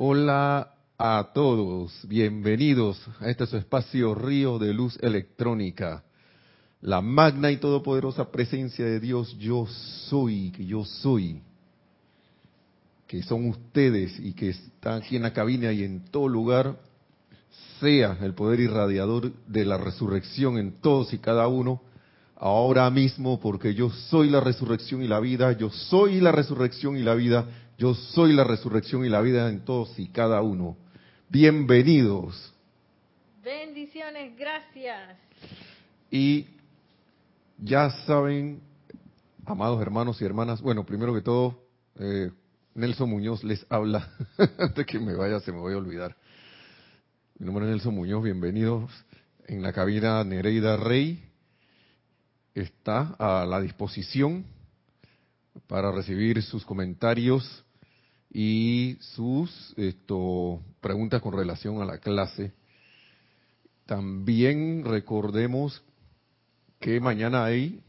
Hola a todos, bienvenidos a este su espacio Río de Luz Electrónica. La magna y todopoderosa presencia de Dios, yo soy, que yo soy, que son ustedes y que están aquí en la cabina y en todo lugar, sea el poder irradiador de la resurrección en todos y cada uno, ahora mismo, porque yo soy la resurrección y la vida, yo soy la resurrección y la vida, yo soy la resurrección y la vida en todos y cada uno. Bienvenidos. Bendiciones, gracias. Y ya saben, amados hermanos y hermanas, bueno, primero que todo, eh, Nelson Muñoz les habla. Antes que me vaya, se me voy a olvidar. Mi nombre es Nelson Muñoz, bienvenidos en la cabina Nereida Rey. Está a la disposición para recibir sus comentarios y sus preguntas con relación a la clase. También recordemos que mañana hay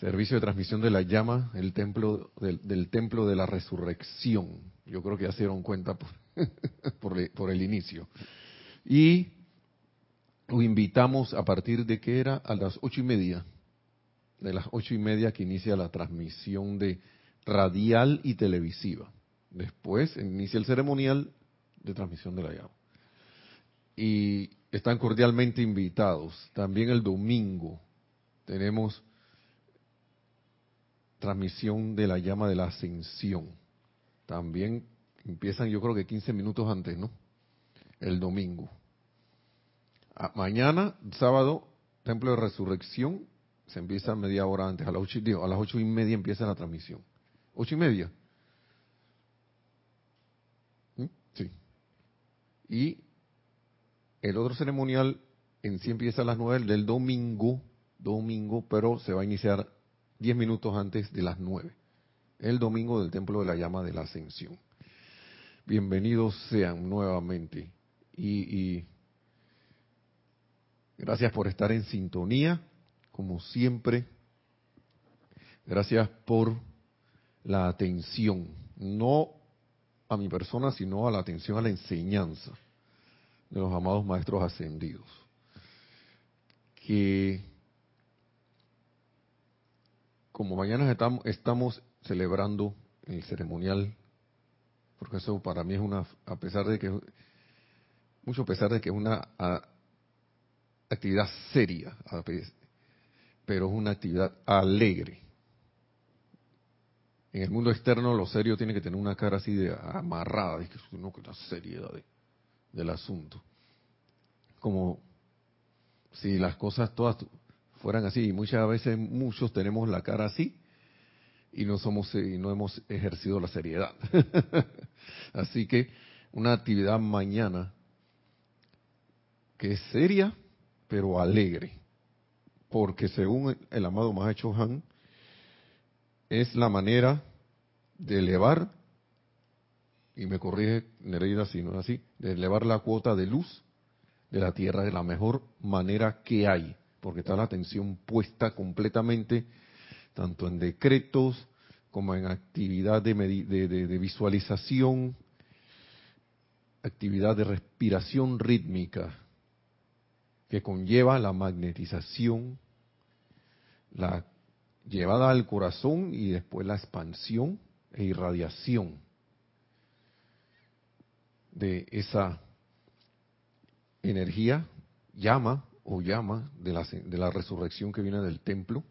servicio de transmisión de la llama, el templo del, templo de la resurrección. Yo creo que ya se dieron cuenta por, por, por el inicio. Y lo invitamos a partir de que era a las ocho y media, de las ocho y media que inicia la transmisión de radial y televisiva. Después inicia el ceremonial de transmisión de la llama. Y están cordialmente invitados. También el domingo tenemos transmisión de la llama de la ascensión. También empiezan yo creo que 15 minutos antes, ¿no? El domingo. mañana, sábado, Templo de Resurrección, se empieza media hora antes, a las ocho, digo, a las ocho y media empieza la transmisión. ¿Ocho y media? ¿Mm? Sí. Y el otro ceremonial en sí empieza a las nueve del domingo, domingo, pero se va a iniciar diez minutos antes de las nueve. El domingo del Templo de la Llama de la Ascensión. Bienvenidos sean nuevamente. Y, y gracias por estar en sintonía, como siempre. Gracias por la atención, no a mi persona, sino a la atención a la enseñanza de los amados maestros ascendidos. Que como mañana estamos, estamos celebrando el ceremonial, porque eso para mí es una, a pesar de que, mucho a pesar de que es una actividad seria, pero es una actividad alegre. En el mundo externo lo serio tiene que tener una cara así de amarrada, y que no la seriedad del asunto. Como si las cosas todas fueran así. Y muchas veces muchos tenemos la cara así y no somos y no hemos ejercido la seriedad. así que una actividad mañana que es seria pero alegre, porque según el amado Mahacho Han es la manera de elevar y me corrige Nereida si no es así, de elevar la cuota de luz de la Tierra de la mejor manera que hay porque está la atención puesta completamente tanto en decretos como en actividad de, de, visualización, actividad de respiración rítmica, que conlleva la magnetización, la llevada al corazón y después la expansión e irradiación de esa energía, llama o llama de la, de la resurrección que viene del templo,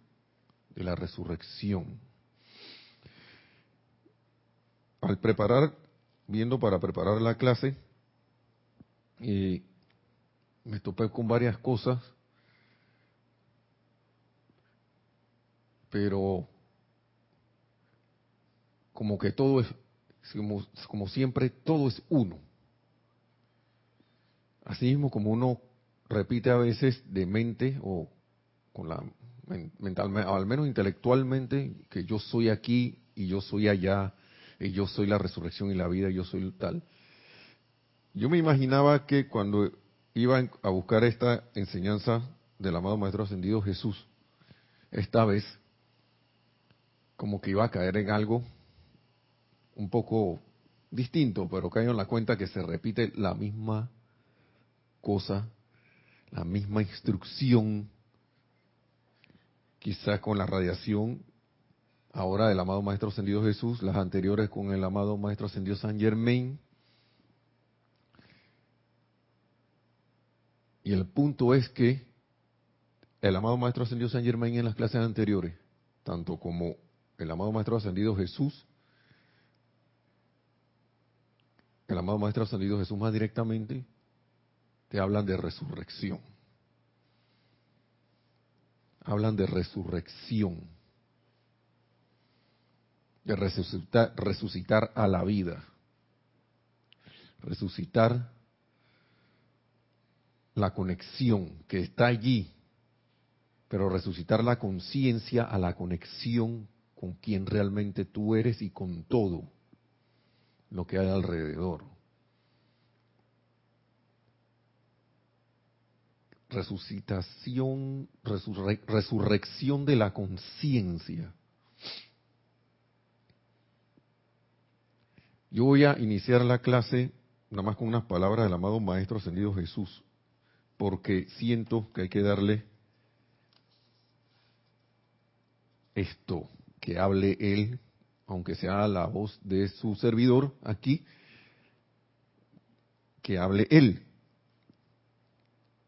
de la resurrección. Al preparar, viendo para preparar la clase, y me topé con varias cosas, pero como que todo es, como, siempre, todo es uno. Así mismo como uno repite a veces de mente o con la mentalmente, al menos intelectualmente, que yo soy aquí y yo soy allá, y yo soy la resurrección y la vida, y yo soy tal. Yo me imaginaba que cuando iba a buscar esta enseñanza del amado Maestro Ascendido Jesús, esta vez, como que iba a caer en algo un poco distinto, pero caigo en la cuenta que se repite la misma cosa, la misma instrucción, quizás con la radiación ahora del amado Maestro Ascendido Jesús, las anteriores con el amado Maestro Ascendido San Germain. Y el punto es que el amado Maestro Ascendido San Germain en las clases anteriores, tanto como el amado Maestro Ascendido Jesús, el amado Maestro Ascendido Jesús más directamente, te hablan de resurrección. Hablan de resurrección de resucitar, resucitar a la vida, resucitar la conexión que está allí, pero resucitar la conciencia a la conexión con quien realmente tú eres y con todo lo que hay alrededor. Resucitación, resurrección de la conciencia Yo voy a iniciar la clase nada más con unas palabras del amado Maestro Ascendido Jesús, porque siento que hay que darle esto, que hable Él, aunque sea la voz de su servidor aquí, que hable Él.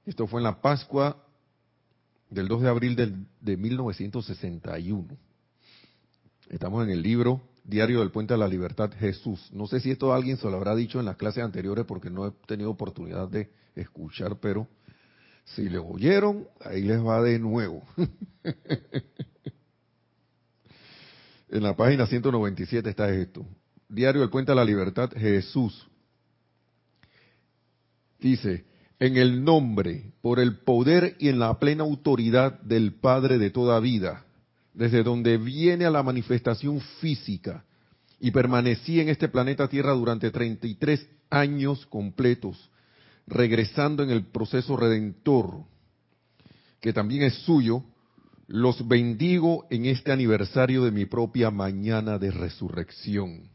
Esto fue en la Pascua del 2 de abril de 1961. Estamos en el libro Diario del Puente a la Libertad, Jesús. No sé si esto alguien se lo habrá dicho en las clases anteriores porque no he tenido oportunidad de escuchar, pero si le oyeron, ahí les va de nuevo. en la página 197 está esto. Diario del Puente a la Libertad, Jesús. Dice, en el nombre, por el poder y en la plena autoridad del Padre de toda vida desde donde viene a la manifestación física y permanecí en este planeta Tierra durante 33 años completos, regresando en el proceso redentor, que también es suyo, los bendigo en este aniversario de mi propia mañana de resurrección.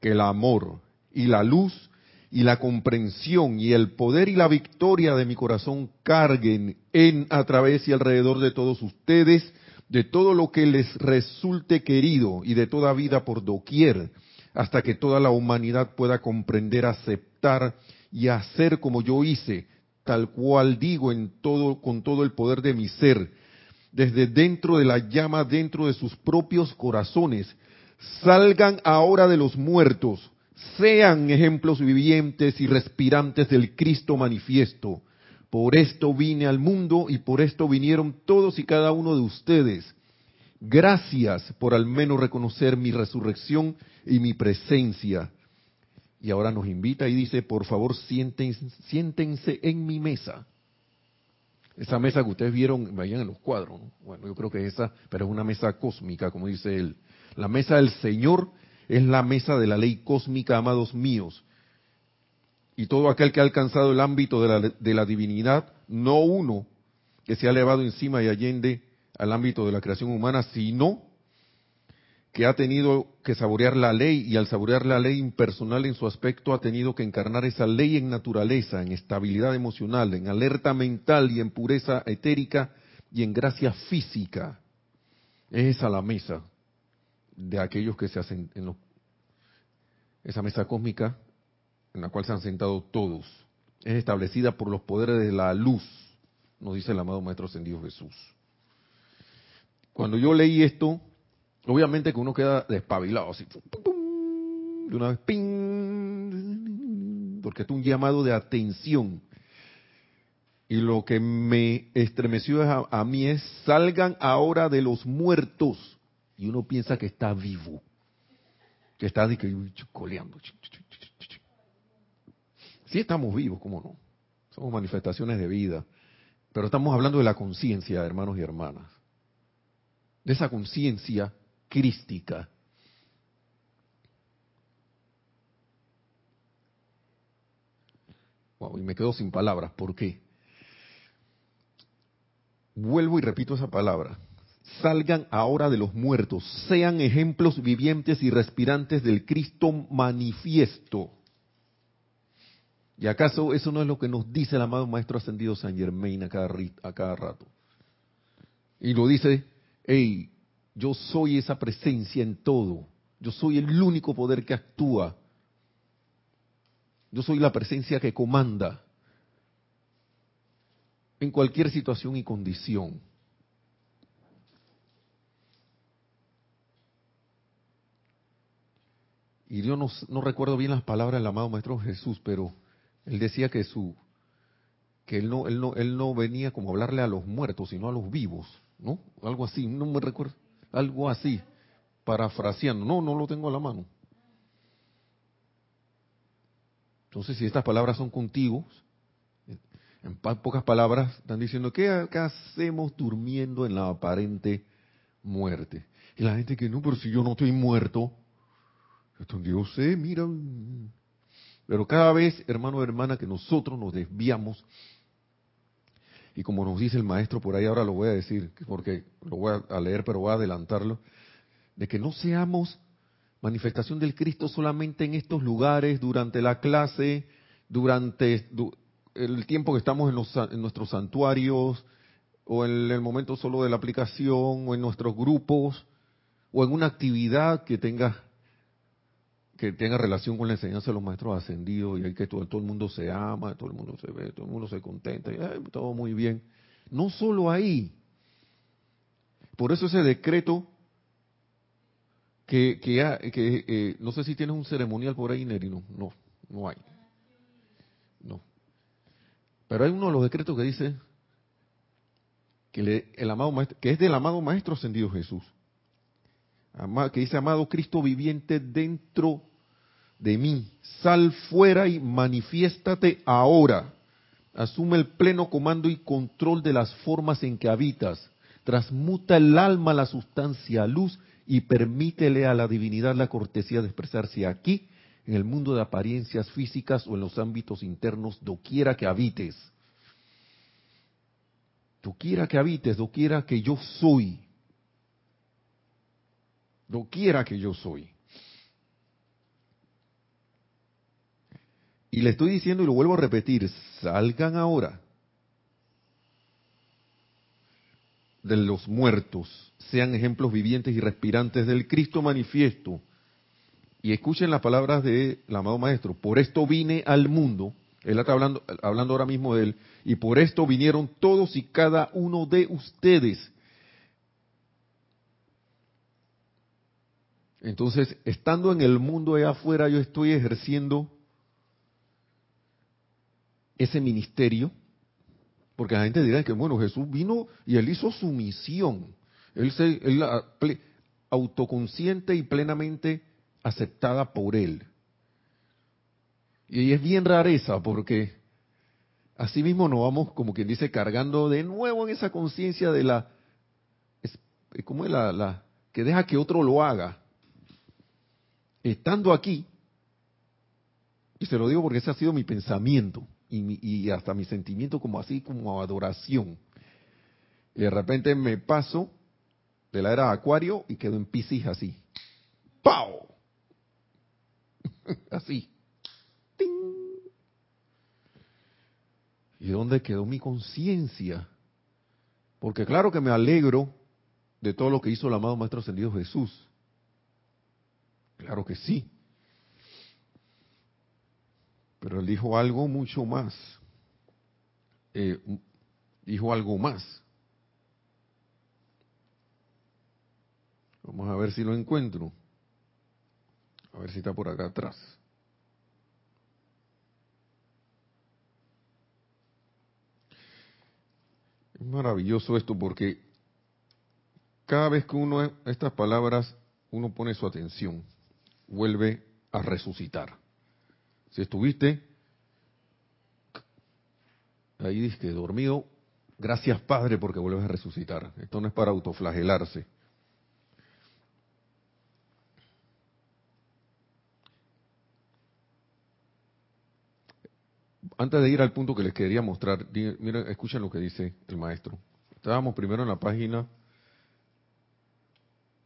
Que el amor y la luz y la comprensión y el poder y la victoria de mi corazón carguen en, a través y alrededor de todos ustedes, de todo lo que les resulte querido y de toda vida por doquier, hasta que toda la humanidad pueda comprender, aceptar y hacer como yo hice, tal cual digo en todo con todo el poder de mi ser, desde dentro de la llama, dentro de sus propios corazones, salgan ahora de los muertos, sean ejemplos vivientes y respirantes del Cristo manifiesto por esto vine al mundo y por esto vinieron todos y cada uno de ustedes. Gracias por al menos reconocer mi resurrección y mi presencia. Y ahora nos invita y dice, por favor, siéntense, siéntense en mi mesa. Esa mesa que ustedes vieron, vayan en los cuadros, bueno, yo creo que esa, pero es una mesa cósmica, como dice él. La mesa del Señor es la mesa de la ley cósmica, amados míos y todo aquel que ha alcanzado el ámbito de la, de la, divinidad, no uno que se ha elevado encima y allende al ámbito de la creación humana, sino que ha tenido que saborear la ley y al saborear la ley impersonal en su aspecto ha tenido que encarnar esa ley en naturaleza, en estabilidad emocional, en alerta mental y en pureza etérica y en gracia física. Es esa la mesa de aquellos que se hacen en esa mesa cósmica en la cual se han sentado todos, es establecida por los poderes de la luz, nos dice el amado Maestro Ascendido Jesús. Cuando yo leí esto, obviamente que uno queda despabilado, así, de una vez, ¡ping! porque es un llamado de atención. Y lo que me estremeció a, mí es, salgan ahora de los muertos. Y uno piensa que está vivo, que está coleando. Sí estamos vivos, ¿cómo no? Somos manifestaciones de vida. Pero estamos hablando de la conciencia, hermanos y hermanas. De esa conciencia crística. Wow, y me quedo sin palabras. ¿Por qué? Vuelvo y repito esa palabra. salgan ahora de los muertos, sean ejemplos vivientes y respirantes del Cristo manifiesto. ¿Y acaso eso no es lo que nos dice el amado Maestro Ascendido San Germain a cada, a cada rato? Y lo dice, hey, yo soy esa presencia en todo, yo soy el único poder que actúa, yo soy la presencia que comanda en cualquier situación y condición. Y yo no, recuerdo bien las palabras del amado Maestro Jesús, pero él decía que su que él no, él no, él no venía como a hablarle a los muertos, sino a los vivos, ¿no? Algo así, no me recuerdo, algo así, parafraseando, no, no lo tengo a la mano. Entonces, si estas palabras son contigo, en pocas palabras, están diciendo, ¿qué, hacemos durmiendo en la aparente muerte? Y la gente que no, pero si yo no estoy muerto, yo sé, mira. Pero cada vez, hermano o hermana, que nosotros nos desviamos, y como nos dice el maestro por ahí, ahora lo voy a decir, porque lo voy a leer, pero voy a adelantarlo, de que no seamos manifestación del Cristo solamente en estos lugares, durante la clase, durante el tiempo que estamos en, nuestros santuarios, o en el momento solo de la aplicación, o en nuestros grupos, o en una actividad que tenga que tenga relación con la enseñanza de los maestros ascendidos y hay que todo, el mundo se ama, todo el mundo se ve, todo el mundo se contenta, y, todo muy bien. No solo ahí. Por eso ese decreto que, que, que eh, no sé si tienes un ceremonial por ahí, Neri, no, no, hay. No. Pero hay uno de los decretos que dice que, el amado maestro, que es del amado Maestro Ascendido Jesús, que dice, amado Cristo viviente dentro de mí, sal fuera y manifiéstate ahora. Asume el pleno comando y control de las formas en que habitas. Transmuta el alma a la sustancia, luz, y permítele a la divinidad la cortesía de expresarse aquí en el mundo de apariencias físicas o en los ámbitos internos, doquiera que habites. Doquiera que habites, doquiera que yo soy. Doquiera que yo soy. Y le estoy diciendo y lo vuelvo a repetir, salgan ahora de los muertos, sean ejemplos vivientes y respirantes del Cristo manifiesto y escuchen las palabras del amado maestro, por esto vine al mundo, él está hablando, hablando ahora mismo de él, y por esto vinieron todos y cada uno de ustedes. Entonces, estando en el mundo allá afuera, yo estoy ejerciendo ese ministerio, porque la gente dirá que, bueno, Jesús vino y él hizo su misión. Él se, él, autoconsciente y plenamente aceptada por Él. Y es bien rareza porque así mismo nos vamos, como quien dice, cargando de nuevo en esa conciencia de la, como es la, la, que deja que otro lo haga. Estando aquí, y se lo digo porque ese ha sido mi pensamiento y, hasta mi sentimiento como así, como adoración. Y de repente me paso de la era Acuario y quedo en Piscis así. ¡Pau! Así. ¿Y dónde quedó mi conciencia? Porque claro que me alegro de todo lo que hizo el amado Maestro Ascendido Jesús. Claro que sí. Pero él dijo algo mucho más. Eh, dijo algo más. Vamos a ver si lo encuentro. A ver si está por acá atrás. Es maravilloso esto porque cada vez que uno estas palabras uno pone su atención, vuelve a resucitar. Si estuviste ahí dice dormido, gracias Padre porque vuelves a resucitar. Esto no es para autoflagelarse. antes de ir al punto que les quería mostrar, miren, escuchen lo que dice el maestro. Estábamos primero en la página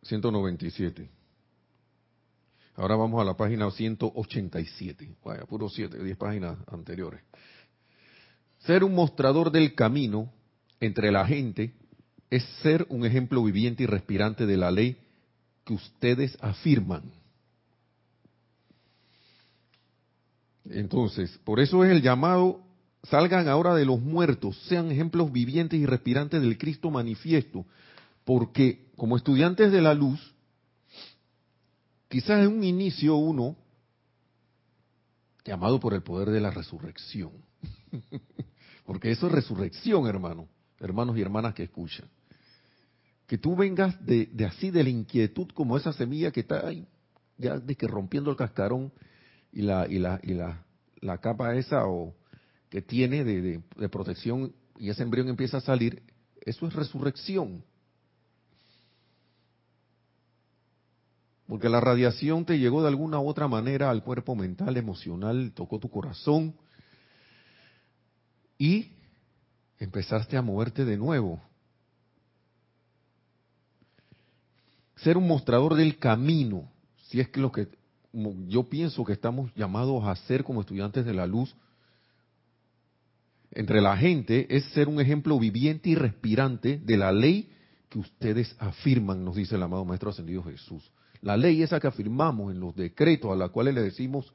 197. Ahora vamos a la página 187. Vaya, puro 7, 10 páginas anteriores. Ser un mostrador del camino entre la gente es ser un ejemplo viviente y respirante de la ley que ustedes afirman. Entonces, por eso es el llamado, salgan ahora de los muertos, sean ejemplos vivientes y respirantes del Cristo manifiesto, porque como estudiantes de la luz, quizás en un inicio uno, llamado por el poder de la resurrección, porque eso es resurrección, hermano, hermanos y hermanas que escuchan, que tú vengas de, así de la inquietud como esa semilla que está ahí, ya de que rompiendo el cascarón y la, y la, y la, la capa esa o que tiene de, de protección y ese embrión empieza a salir, eso es resurrección. Porque la radiación te llegó de alguna u otra manera al cuerpo mental, emocional, tocó tu corazón y empezaste a moverte de nuevo. Ser un mostrador del camino, si es que lo que yo pienso que estamos llamados a ser como estudiantes de la luz entre la gente, es ser un ejemplo viviente y respirante de la ley que ustedes afirman, nos dice el amado Maestro Ascendido Jesús. La ley esa que afirmamos en los decretos a la cuales le decimos,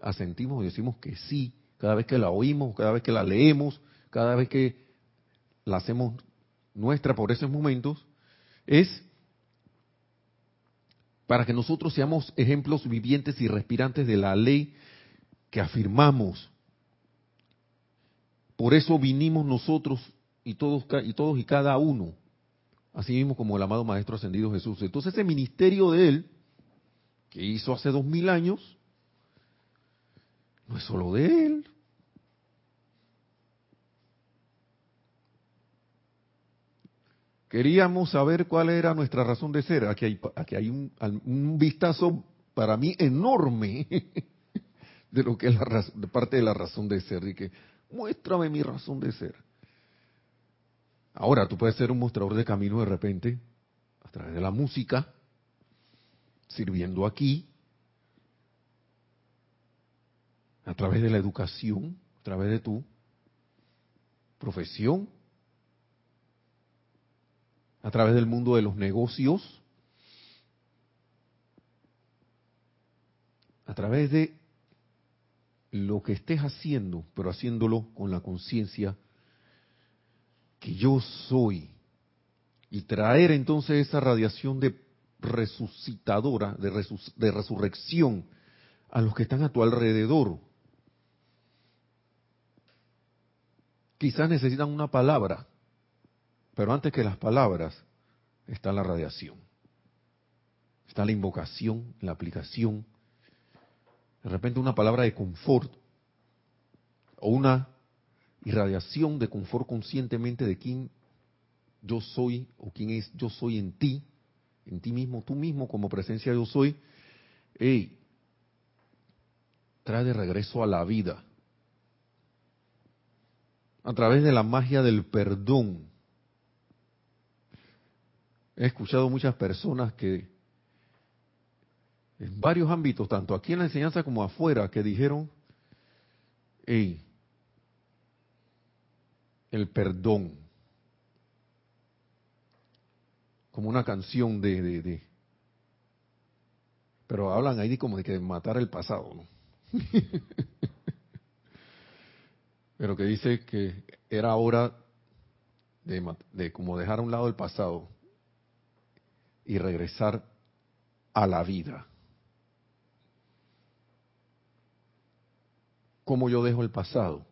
asentimos y decimos que sí, cada vez que la oímos, cada vez que la leemos, cada vez que la hacemos nuestra por esos momentos, es para que nosotros seamos ejemplos vivientes y respirantes de la ley que afirmamos. Por eso vinimos nosotros y todos y todos y cada uno así mismo como el amado Maestro Ascendido Jesús. Entonces ese ministerio de él, que hizo hace dos mil años, no es solo de él. Queríamos saber cuál era nuestra razón de ser. Aquí hay, hay un, un vistazo para mí enorme de lo que es la, parte de la razón de ser. Y que muéstrame mi razón de ser. Ahora, tú puedes ser un mostrador de camino de repente, a través de la música, sirviendo aquí, a través de la educación, a través de tu profesión, a través del mundo de los negocios, a través de lo que estés haciendo, pero haciéndolo con la conciencia que yo soy y traer entonces esa radiación de resucitadora, de, resurrección a los que están a tu alrededor. Quizás necesitan una palabra, pero antes que las palabras está la radiación, está la invocación, la aplicación, de repente una palabra de confort o una irradiación de confort conscientemente de quién yo soy o quién es yo soy en ti, en ti mismo, tú mismo como presencia yo soy, hey, trae de regreso a la vida a través de la magia del perdón. He escuchado muchas personas que en varios ámbitos, tanto aquí en la enseñanza como afuera, que dijeron, hey, el perdón. Como una canción de, de, pero hablan ahí como de que matar el pasado, ¿no? pero que dice que era hora de, de como dejar a un lado el pasado y regresar a la vida. ¿Cómo yo dejo el pasado?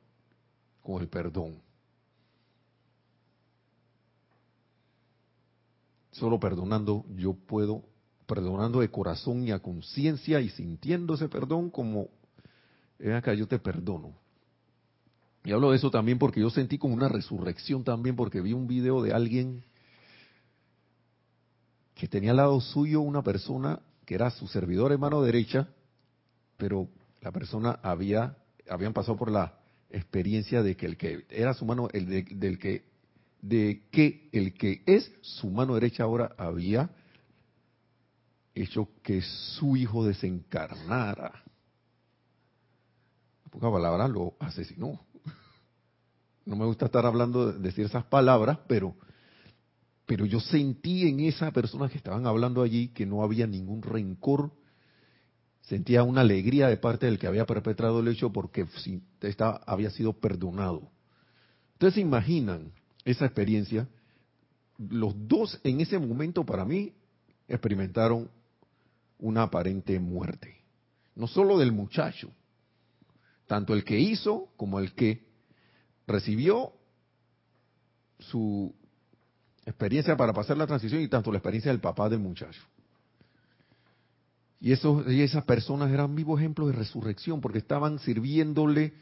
Con el perdón. Solo perdonando yo puedo, perdonando de corazón y a conciencia y sintiendo ese perdón como, ven acá, yo te perdono. Y hablo de eso también porque yo sentí como una resurrección también porque vi un video de alguien que tenía al lado suyo una persona que era su servidor en mano derecha, pero la persona había, habían pasado por la experiencia de que el que era su mano, el del que de que el que es su mano derecha ahora había hecho que su hijo desencarnara. En pocas palabras, lo asesinó. No me gusta estar hablando de decir esas palabras, pero, pero yo sentí en esa persona que estaban hablando allí que no había ningún rencor. Sentía una alegría de parte del que había perpetrado el hecho porque había sido perdonado. Ustedes se imaginan esa experiencia. Los dos en ese momento para mí experimentaron una aparente muerte. No solo del muchacho, tanto el que hizo como el que recibió su experiencia para pasar la transición y tanto la experiencia del papá del muchacho. Y, y esas personas eran vivos ejemplos de resurrección porque estaban sirviéndole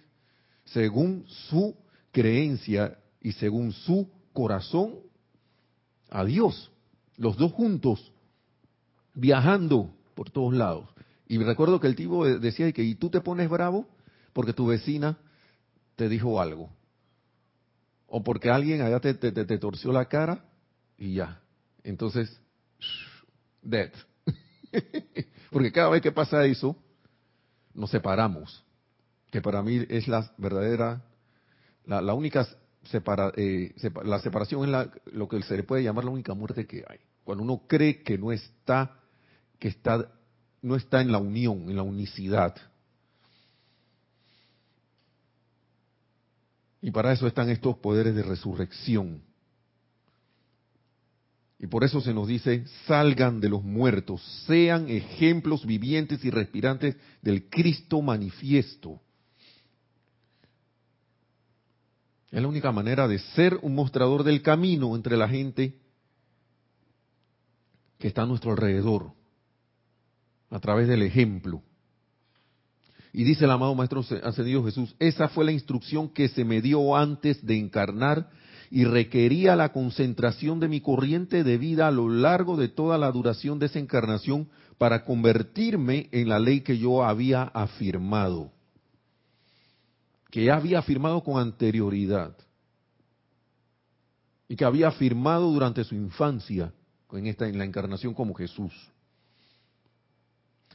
según su creencia y según su corazón a Dios. Los dos juntos, viajando por todos lados. Y recuerdo que el tipo decía que, ¿y tú te pones bravo porque tu vecina te dijo algo? O porque alguien allá te, te, torció la cara y ya. Entonces, dead. porque cada vez que pasa eso, nos separamos. Que para mí es la verdadera, la, única separa, eh, la separación es la, lo que se le puede llamar la única muerte que hay. Cuando uno cree que no está que está, no está en la unión, en la unicidad. Y para eso están estos poderes de resurrección. Y por eso se nos dice, salgan de los muertos, sean ejemplos vivientes y respirantes del Cristo manifiesto. Es la única manera de ser un mostrador del camino entre la gente que está a nuestro alrededor a través del ejemplo. Y dice el amado Maestro Ascendido Jesús, esa fue la instrucción que se me dio antes de encarnar y requería la concentración de mi corriente de vida a lo largo de toda la duración de esa encarnación para convertirme en la ley que yo había afirmado, que ya había afirmado con anterioridad y que había afirmado durante su infancia en, esta, en la encarnación como Jesús.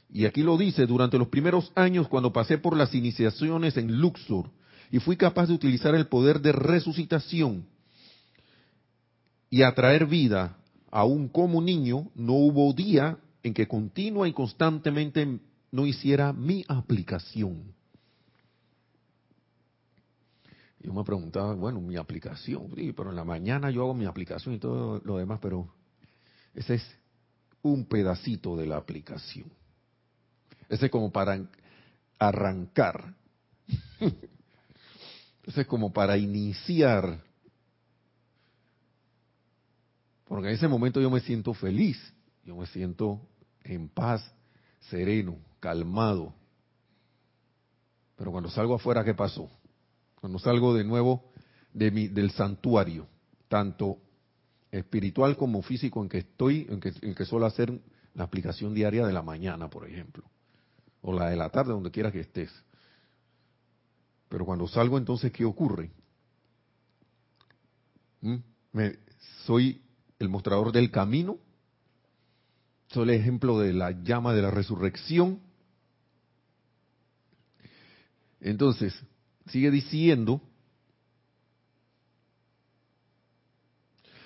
Y aquí lo dice, durante los primeros años cuando pasé por las iniciaciones en Luxor y fui capaz de utilizar el poder de resucitación y atraer vida aún como niño, no hubo día en que continua y constantemente no hiciera mi aplicación. Yo me preguntaba, bueno, mi aplicación, sí, pero en la mañana yo hago mi aplicación y todo lo demás, pero ese es un pedacito de la aplicación. Ese es como para arrancar. Ese es como para iniciar. Porque en ese momento yo me siento feliz, yo me siento en paz, sereno, calmado. Pero cuando salgo afuera, ¿qué pasó? Cuando salgo de nuevo del santuario, tanto espiritual como físico en que estoy, en que, en suelo hacer la aplicación diaria de la mañana, por ejemplo o la de la tarde, donde quiera que estés. Pero cuando salgo, entonces, ¿qué ocurre? ¿Mm? Soy el mostrador del camino, soy el ejemplo de la llama de la resurrección. Entonces, sigue diciendo,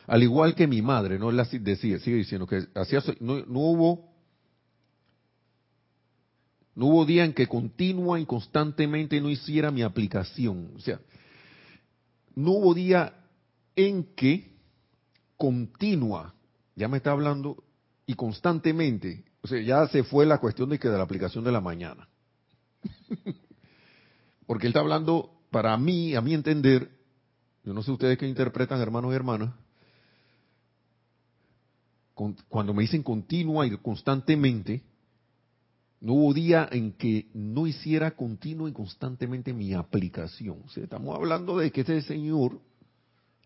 al igual que mi madre, no la decía, sigue diciendo que hacía, no, no hubo no hubo día en que continua y constantemente no hiciera mi aplicación. O sea, no hubo día en que continua, ya me está hablando, y constantemente, o sea, ya se fue la cuestión de que de la aplicación de la mañana. Porque él está hablando, para mí, a mi entender, yo no sé ustedes qué interpretan, hermanos y hermanas, cuando me dicen continua y constantemente, no hubo día en que no hiciera continuo y constantemente mi aplicación. estamos hablando de que ese Señor,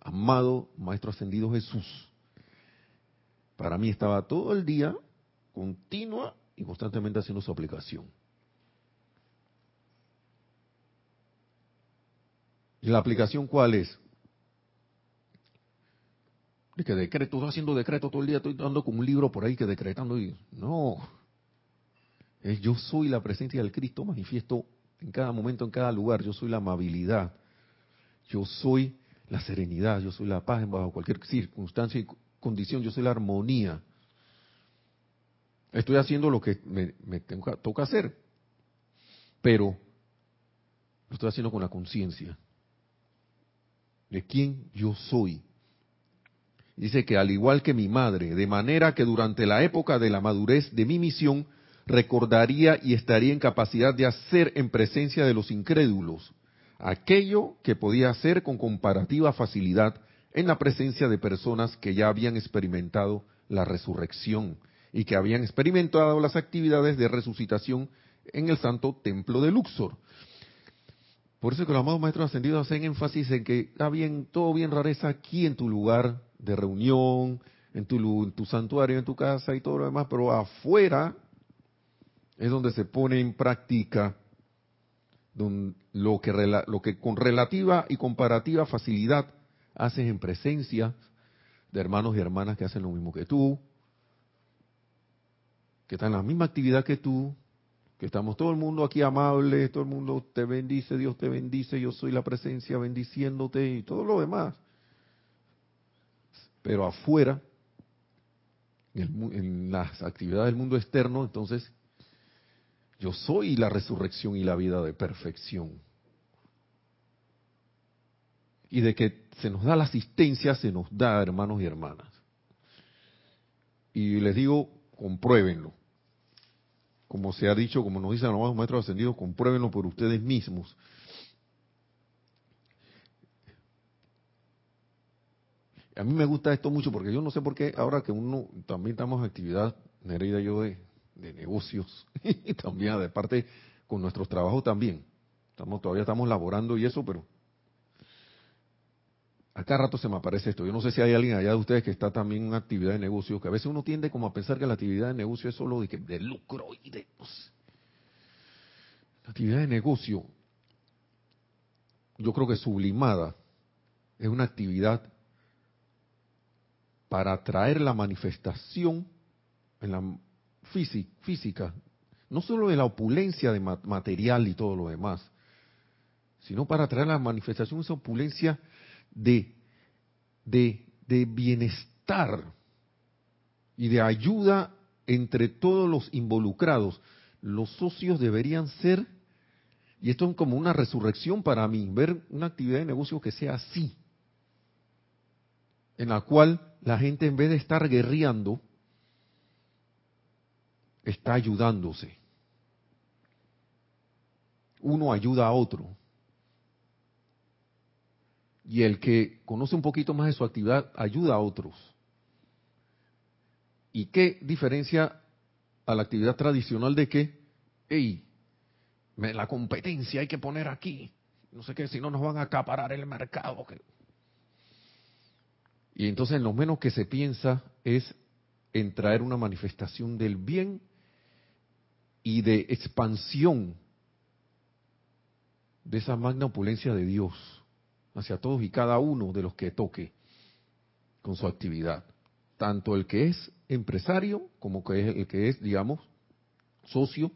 amado Maestro Ascendido Jesús, para mí estaba todo el día continua y constantemente haciendo su aplicación. ¿Y la aplicación cuál es? de que decreto, estoy haciendo decreto todo el día, estoy dando como un libro por ahí que decretando. Y, no, es yo soy la presencia del Cristo manifiesto en cada momento, en cada lugar. Yo soy la amabilidad. Yo soy la serenidad. Yo soy la paz bajo cualquier circunstancia y condición. Yo soy la armonía. Estoy haciendo lo que me, me toca hacer. Pero lo estoy haciendo con la conciencia de quién yo soy. Dice que al igual que mi madre, de manera que durante la época de la madurez de mi misión, recordaría y estaría en capacidad de hacer en presencia de los incrédulos aquello que podía hacer con comparativa facilidad en la presencia de personas que ya habían experimentado la resurrección y que habían experimentado las actividades de resucitación en el santo templo de Luxor. Por eso que los amados maestros ascendidos hacen énfasis en que está bien, todo bien rareza aquí en tu lugar de reunión, en tu, santuario, en tu casa y todo lo demás, pero afuera es donde se pone en práctica lo, que, lo que con relativa y comparativa facilidad haces en presencia de hermanos y hermanas que hacen lo mismo que tú, que están en la misma actividad que tú, que estamos todo el mundo aquí amable, todo el mundo te bendice, Dios te bendice, yo soy la presencia bendiciéndote y todo lo demás. Pero afuera, en, las actividades del mundo externo, entonces yo soy la resurrección y la vida de perfección. Y de que se nos da la asistencia, se nos da, hermanos y hermanas. Y les digo, compruébenlo como se ha dicho, como nos dicen los maestros ascendidos, compruébenlo por ustedes mismos. A mí me gusta esto mucho porque yo no sé por qué ahora que uno también estamos en actividad, Nereida y yo, de, negocios y también de parte con nuestros trabajos también. Estamos, todavía estamos laborando y eso, pero acá rato se me aparece esto. Yo no sé si hay alguien allá de ustedes que está también en una actividad de negocio, que a veces uno tiende como a pensar que la actividad de negocio es solo de, de lucro y de... La actividad de negocio, yo creo que sublimada, es una actividad para atraer la manifestación en la física, no solo de la opulencia de material y todo lo demás, sino para atraer la manifestación, esa opulencia de, de, bienestar y de ayuda entre todos los involucrados. Los socios deberían ser, y esto es como una resurrección para mí, ver una actividad de negocio que sea así, en la cual la gente en vez de estar guerreando, está ayudándose. Uno ayuda a otro y el que conoce un poquito más de su actividad ayuda a otros. ¿Y qué diferencia a la actividad tradicional de que, hey, la competencia hay que poner aquí, no sé qué, si no nos van a acaparar el mercado? Y entonces lo menos que se piensa es en traer una manifestación del bien y de expansión de esa magna opulencia de Dios hacia todos y cada uno de los que toque con su actividad. Tanto el que es empresario como que es el que es, digamos, socio.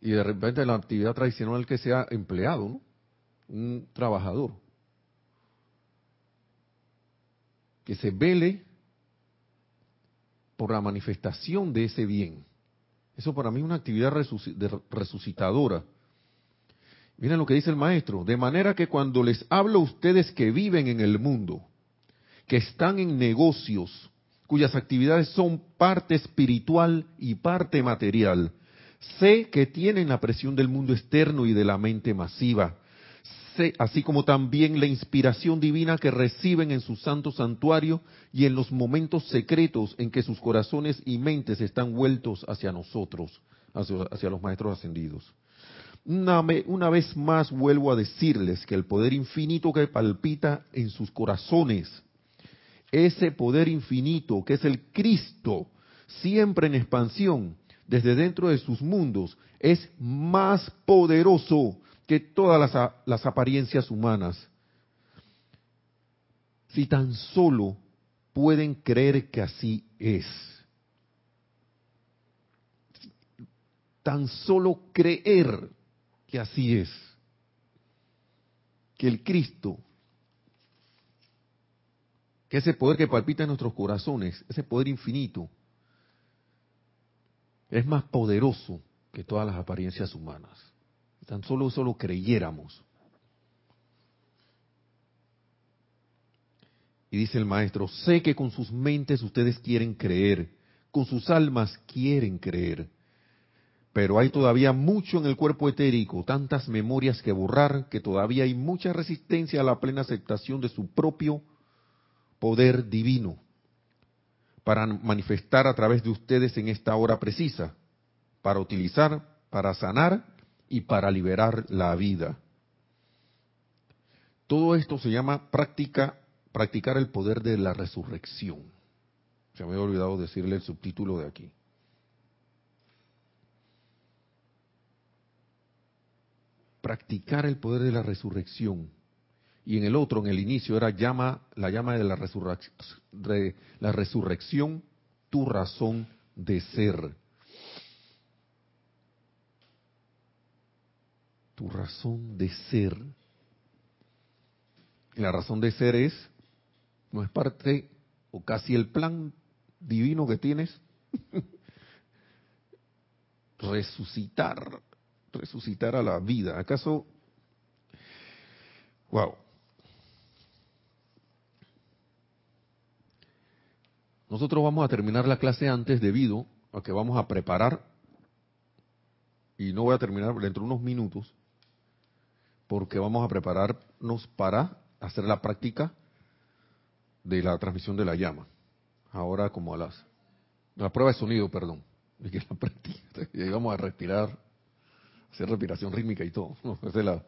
Y de repente la actividad tradicional que sea empleado, un trabajador. Que se vele por la manifestación de ese bien. Eso para mí es una actividad resucitadora Miren lo que dice el maestro. De manera que cuando les hablo a ustedes que viven en el mundo, que están en negocios, cuyas actividades son parte espiritual y parte material, sé que tienen la presión del mundo externo y de la mente masiva, sé, así como también la inspiración divina que reciben en su santo santuario y en los momentos secretos en que sus corazones y mentes están vueltos hacia nosotros, hacia, hacia los maestros ascendidos. Una, vez más vuelvo a decirles que el poder infinito que palpita en sus corazones, ese poder infinito que es el Cristo, siempre en expansión, desde dentro de sus mundos, es más poderoso que todas las, las apariencias humanas. Si tan solo pueden creer que así es. Tan solo creer que así es. Que el Cristo, que ese poder que palpita en nuestros corazones, ese poder infinito, es más poderoso que todas las apariencias humanas. Tan solo solo creyéramos. Y dice el maestro, sé que con sus mentes ustedes quieren creer, con sus almas quieren creer, pero hay todavía mucho en el cuerpo etérico, tantas memorias que borrar, que todavía hay mucha resistencia a la plena aceptación de su propio poder divino para manifestar a través de ustedes en esta hora precisa, para utilizar, para sanar y para liberar la vida. Todo esto se llama práctica practicar el poder de la resurrección. Se me había olvidado decirle el subtítulo de aquí. Practicar el poder de la resurrección. Y en el otro, en el inicio, era llama, la llama de la, la resurrección, tu razón de ser. Tu razón de ser. la razón de ser es no es parte o casi el plan divino que tienes. resucitar, resucitar a la vida. ¿Acaso? Wow. Nosotros vamos a terminar la clase antes debido a que vamos a preparar, y no voy a terminar dentro de unos minutos, porque vamos a prepararnos para hacer la práctica de la transmisión de la llama. Ahora como a las... La prueba de sonido, perdón. que la práctica. Llegamos a respirar, hacer respiración rítmica y todo. Esa es la,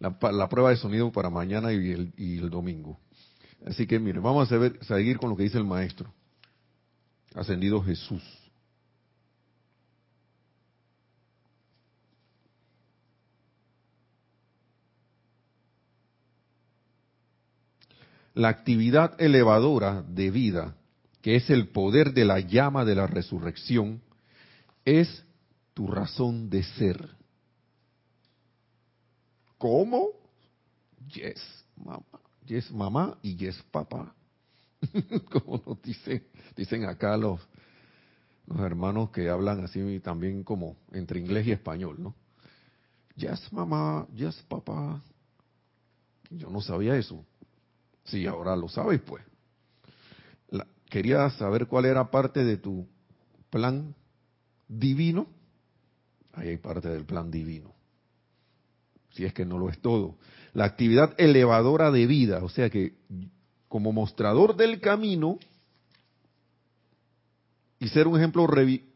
la, prueba de sonido para mañana y el, y el domingo. Así que miren, vamos a seguir con lo que dice el maestro. Ascendido Jesús. la actividad elevadora de vida, que es el poder de la llama de la resurrección, es tu razón de ser. ¿Cómo? Yes, mamá. Yes, mamá y yes, papá. como nos dicen, dicen acá los, los hermanos que hablan así también como entre inglés y español, ¿no? Yes, mamá, yes, papá. Yo no sabía eso. Sí, ahora lo sabes, pues. quería saber cuál era parte de tu plan divino. Ahí hay parte del plan divino. Si es que no lo es todo. La actividad elevadora de vida, o sea que como mostrador del camino y ser un ejemplo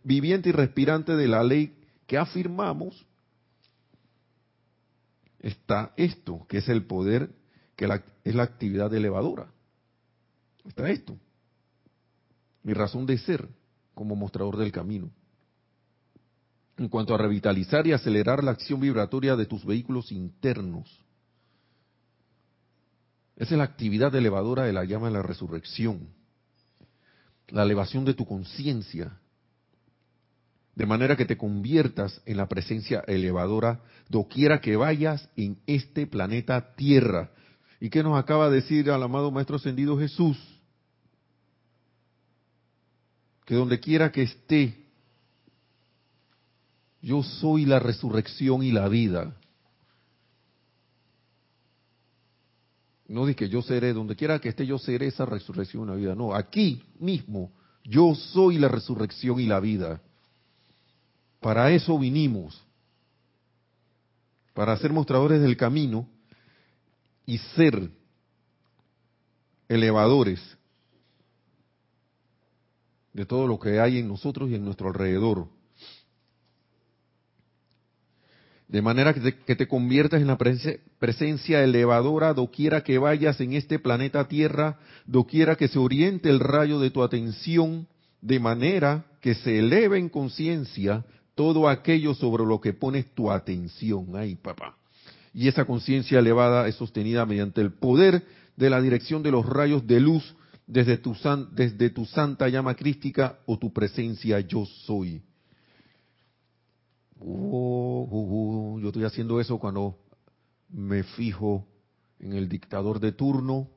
viviente y respirante de la ley que afirmamos, está esto, que es el poder que es la actividad elevadora. Está esto. Mi razón de ser como mostrador del camino. En cuanto a revitalizar y acelerar la acción vibratoria de tus vehículos internos. Esa es la actividad elevadora de la llama de la resurrección. La elevación de tu conciencia. De manera que te conviertas en la presencia elevadora doquiera que vayas en este planeta Tierra. ¿Y qué nos acaba de decir el amado Maestro Ascendido Jesús? Que donde quiera que esté, yo soy la resurrección y la vida. No que yo seré, donde quiera que esté, yo seré esa resurrección y la vida. No, aquí mismo, yo soy la resurrección y la vida. Para eso vinimos. Para ser mostradores del camino y ser elevadores de todo lo que hay en nosotros y en nuestro alrededor. De manera que te, conviertas en la presencia elevadora doquiera que vayas en este planeta Tierra, doquiera que se oriente el rayo de tu atención, de manera que se eleve en conciencia todo aquello sobre lo que pones tu atención. Ay, papá y esa conciencia elevada es sostenida mediante el poder de la dirección de los rayos de luz desde tu, desde tu santa llama crística o tu presencia yo soy. Oh, oh, oh, yo estoy haciendo eso cuando me fijo en el dictador de turno,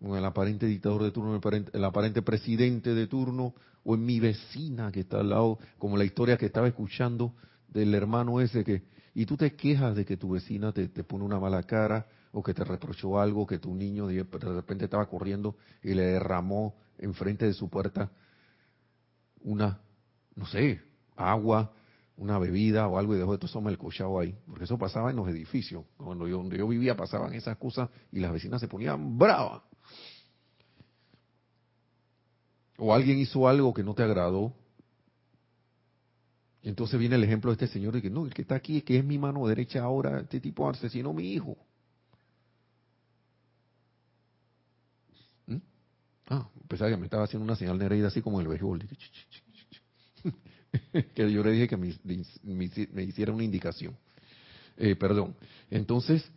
en el aparente dictador de turno, el aparente, presidente de turno, o en mi vecina que está al lado, como la historia que estaba escuchando del hermano ese que, y tú te quejas de que tu vecina te, pone una mala cara, o que te reprochó algo, que tu niño de repente estaba corriendo y le derramó enfrente de su puerta una, no sé, agua, una bebida o algo y dejó de todo melcochado ahí, porque eso pasaba en los edificios. Cuando yo, donde yo vivía pasaban esas cosas y las vecinas se ponían bravas. O alguien hizo algo que no te agradó. Y entonces viene el ejemplo de este señor de que no, el que está aquí, es que es mi mano derecha ahora, este tipo asesinó a mi hijo. ¿Mm? Ah, pensaba que me estaba haciendo una señal nereida así como el béisbol. que yo le dije que me, hiciera una indicación. Eh, perdón. Entonces,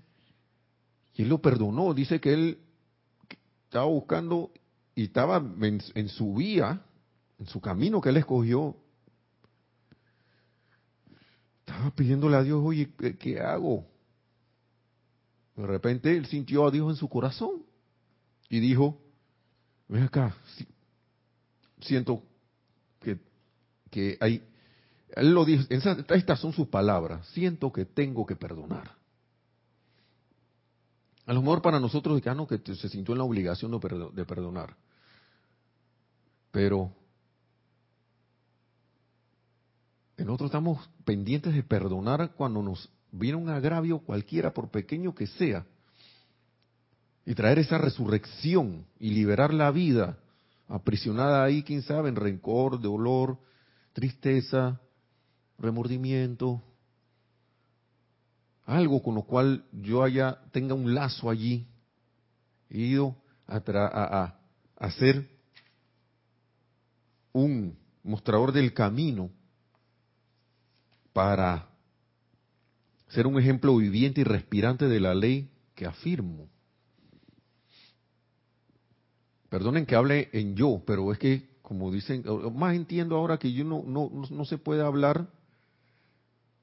él lo perdonó. Dice que él estaba buscando y estaba en, su vía, en su camino que él escogió. Estaba pidiéndole a Dios, oye, ¿qué, hago? De repente él sintió a Dios en su corazón y dijo, ven acá, siento que hay, él lo estas son sus palabras, siento que tengo que perdonar. A lo mejor para nosotros, ah, no, que se sintió en la obligación de perdonar. Pero nosotros estamos pendientes de perdonar cuando nos viene un agravio cualquiera, por pequeño que sea, y traer esa resurrección y liberar la vida aprisionada ahí, quién sabe, en rencor, dolor, tristeza, remordimiento, algo con lo cual yo haya, tenga un lazo allí, he ido a, a, a ser un mostrador del camino para ser un ejemplo viviente y respirante de la ley que afirmo. Perdonen que hable en yo, pero es que como dicen, más entiendo ahora que yo no, no, no se puede hablar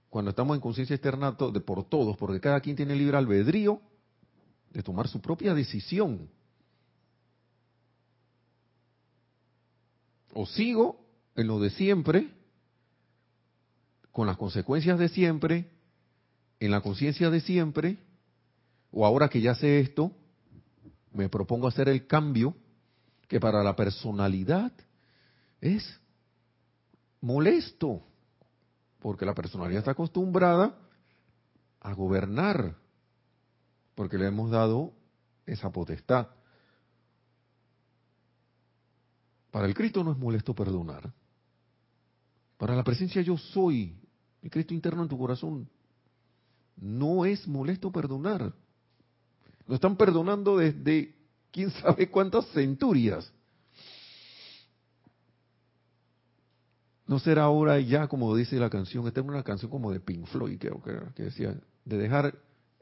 cuando estamos en conciencia externa de por todos, porque cada quien tiene libre albedrío de tomar su propia decisión. O sigo en lo de siempre, con las consecuencias de siempre, en la conciencia de siempre, o ahora que ya sé esto, me propongo hacer el cambio que para la personalidad es molesto, porque la personalidad está acostumbrada a gobernar, porque le hemos dado esa potestad. Para el Cristo no es molesto perdonar. Para la presencia yo soy, el Cristo interno en tu corazón, no es molesto perdonar. Lo están perdonando desde quién sabe cuántas centurias. No será ahora ya, como dice la canción, esta es una canción como de Pink Floyd, creo que, que decía, de dejar,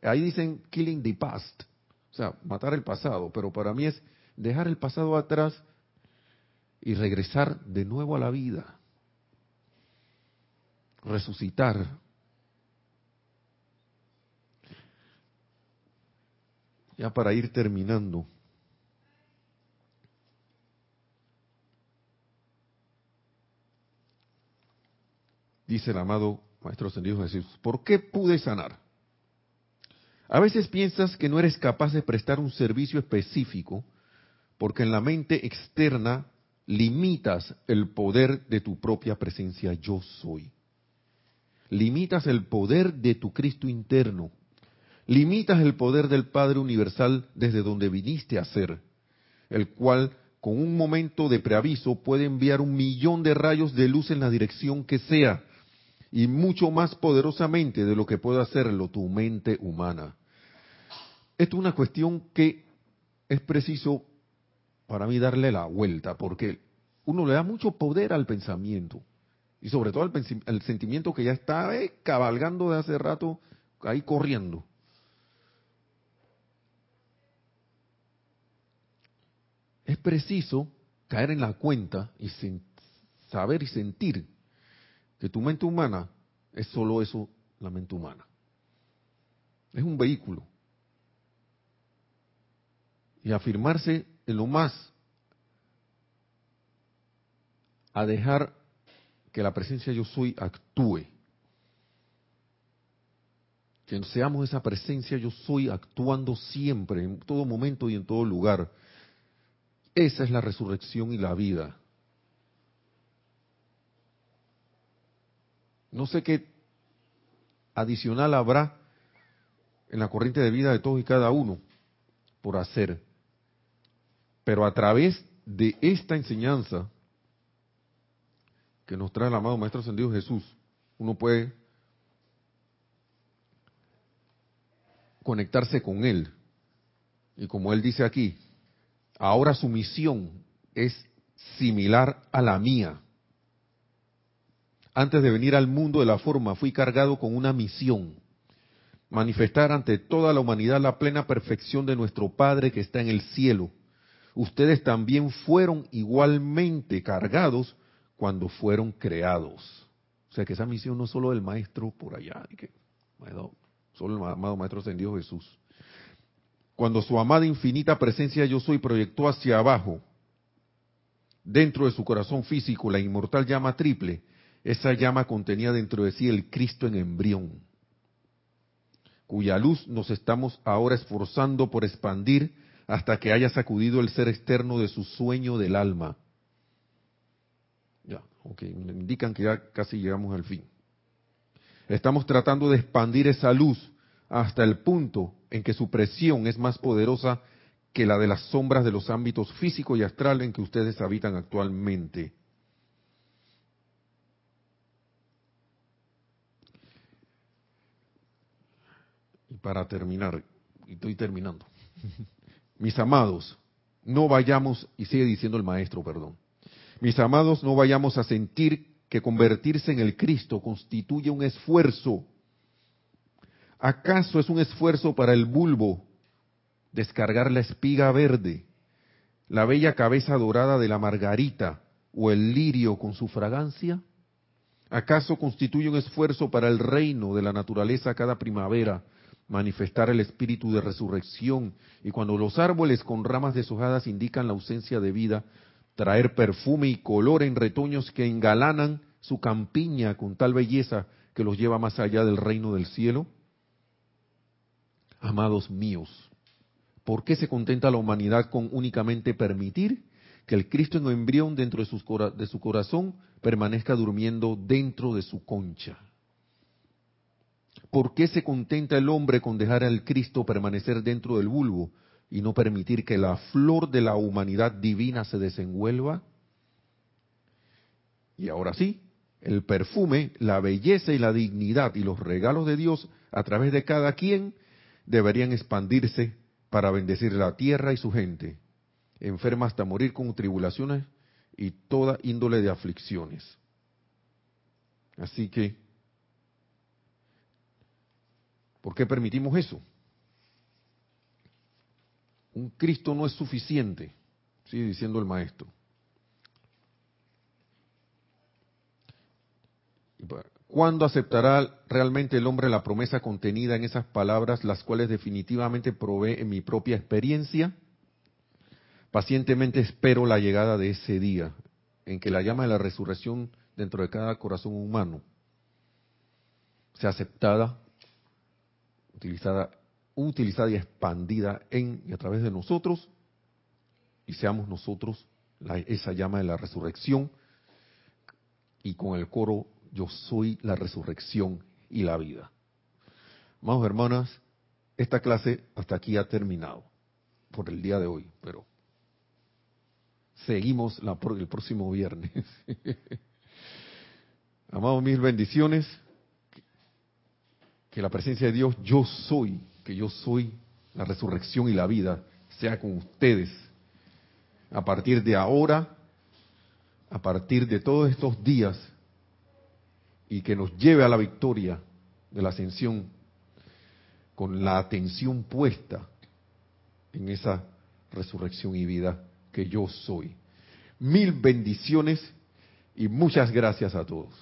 ahí dicen killing the past, o sea, matar el pasado, pero para mí es dejar el pasado atrás y regresar de nuevo a la vida, resucitar. Ya para ir terminando. Dice el amado Maestro Ascendido Jesús, ¿por qué pude sanar? A veces piensas que no eres capaz de prestar un servicio específico porque en la mente externa limitas el poder de tu propia presencia yo soy. Limitas el poder de tu Cristo interno. Limitas el poder del Padre Universal desde donde viniste a ser, el cual con un momento de preaviso puede enviar un millón de rayos de luz en la dirección que sea y mucho más poderosamente de lo que puede hacerlo tu mente humana. Esto es una cuestión que es preciso para mí darle la vuelta, porque uno le da mucho poder al pensamiento y sobre todo al, sentimiento que ya está eh, cabalgando de hace rato ahí corriendo. es preciso caer en la cuenta y saber y sentir que tu mente humana es solo eso, la mente humana. Es un vehículo. Y afirmarse en lo más a dejar que la presencia yo soy actúe. Que seamos esa presencia yo soy actuando siempre, en todo momento y en todo lugar. Esa es la resurrección y la vida. No sé qué adicional habrá en la corriente de vida de todos y cada uno por hacer. Pero a través de esta enseñanza que nos trae el amado Maestro Ascendido Jesús, uno puede conectarse con Él. Y como Él dice aquí, ahora su misión es similar a la mía. Antes de venir al mundo de la forma, fui cargado con una misión. Manifestar ante toda la humanidad la plena perfección de nuestro Padre que está en el cielo. Ustedes también fueron igualmente cargados cuando fueron creados. O sea que esa misión no es solo del maestro por allá, que, solo el amado Maestro ascendido Jesús. Cuando su amada infinita presencia yo soy proyectó hacia abajo, dentro de su corazón físico, la inmortal llama triple, esa llama contenía dentro de sí el Cristo en embrión, cuya luz nos estamos ahora esforzando por expandir hasta que haya sacudido el ser externo de su sueño del alma. Ya, ok, me indican que ya casi llegamos al fin. Estamos tratando de expandir esa luz hasta el punto en que su presión es más poderosa que la de las sombras de los ámbitos físico y astral en que ustedes habitan actualmente. Para terminar, y estoy terminando, mis amados, no vayamos, y sigue diciendo el maestro, perdón, mis amados, no vayamos a sentir que convertirse en el Cristo constituye un esfuerzo. ¿Acaso es un esfuerzo para el bulbo descargar la espiga verde, la bella cabeza dorada de la margarita o el lirio con su fragancia? ¿Acaso constituye un esfuerzo para el reino de la naturaleza cada primavera manifestar el espíritu de resurrección y cuando los árboles con ramas deshojadas indican la ausencia de vida, traer perfume y color en retoños que engalanan su campiña con tal belleza que los lleva más allá del reino del cielo? Amados míos, ¿por qué se contenta la humanidad con únicamente permitir que el Cristo en embrión dentro de, de su corazón permanezca durmiendo dentro de su concha? ¿Por qué se contenta el hombre con dejar al Cristo permanecer dentro del bulbo y no permitir que la flor de la humanidad divina se desenvuelva? Y ahora sí, el perfume, la belleza y la dignidad y los regalos de Dios a través de cada quien deberían expandirse para bendecir la tierra y su gente, enferma hasta morir con tribulaciones y toda índole de aflicciones. Así que, ¿por qué permitimos eso? Un Cristo no es suficiente, sigue diciendo el maestro. ¿Cuándo aceptará realmente el hombre la promesa contenida en esas palabras, las cuales definitivamente probé en mi propia experiencia? Pacientemente espero la llegada de ese día en que la llama de la resurrección dentro de cada corazón humano sea aceptada, utilizada utilizada y expandida en y a través de nosotros y seamos nosotros esa llama de la resurrección y con el coro yo soy la resurrección y la vida. Amados hermanas, esta clase hasta aquí ha terminado por el día de hoy, pero seguimos la, el próximo viernes. Amados, mil bendiciones. Que la presencia de Dios, yo soy, que yo soy la resurrección y la vida, sea con ustedes. A partir de ahora, a partir de todos estos días, y que nos lleve a la victoria de la ascensión con la atención puesta en esa resurrección y vida que yo soy. Mil bendiciones y muchas gracias a todos.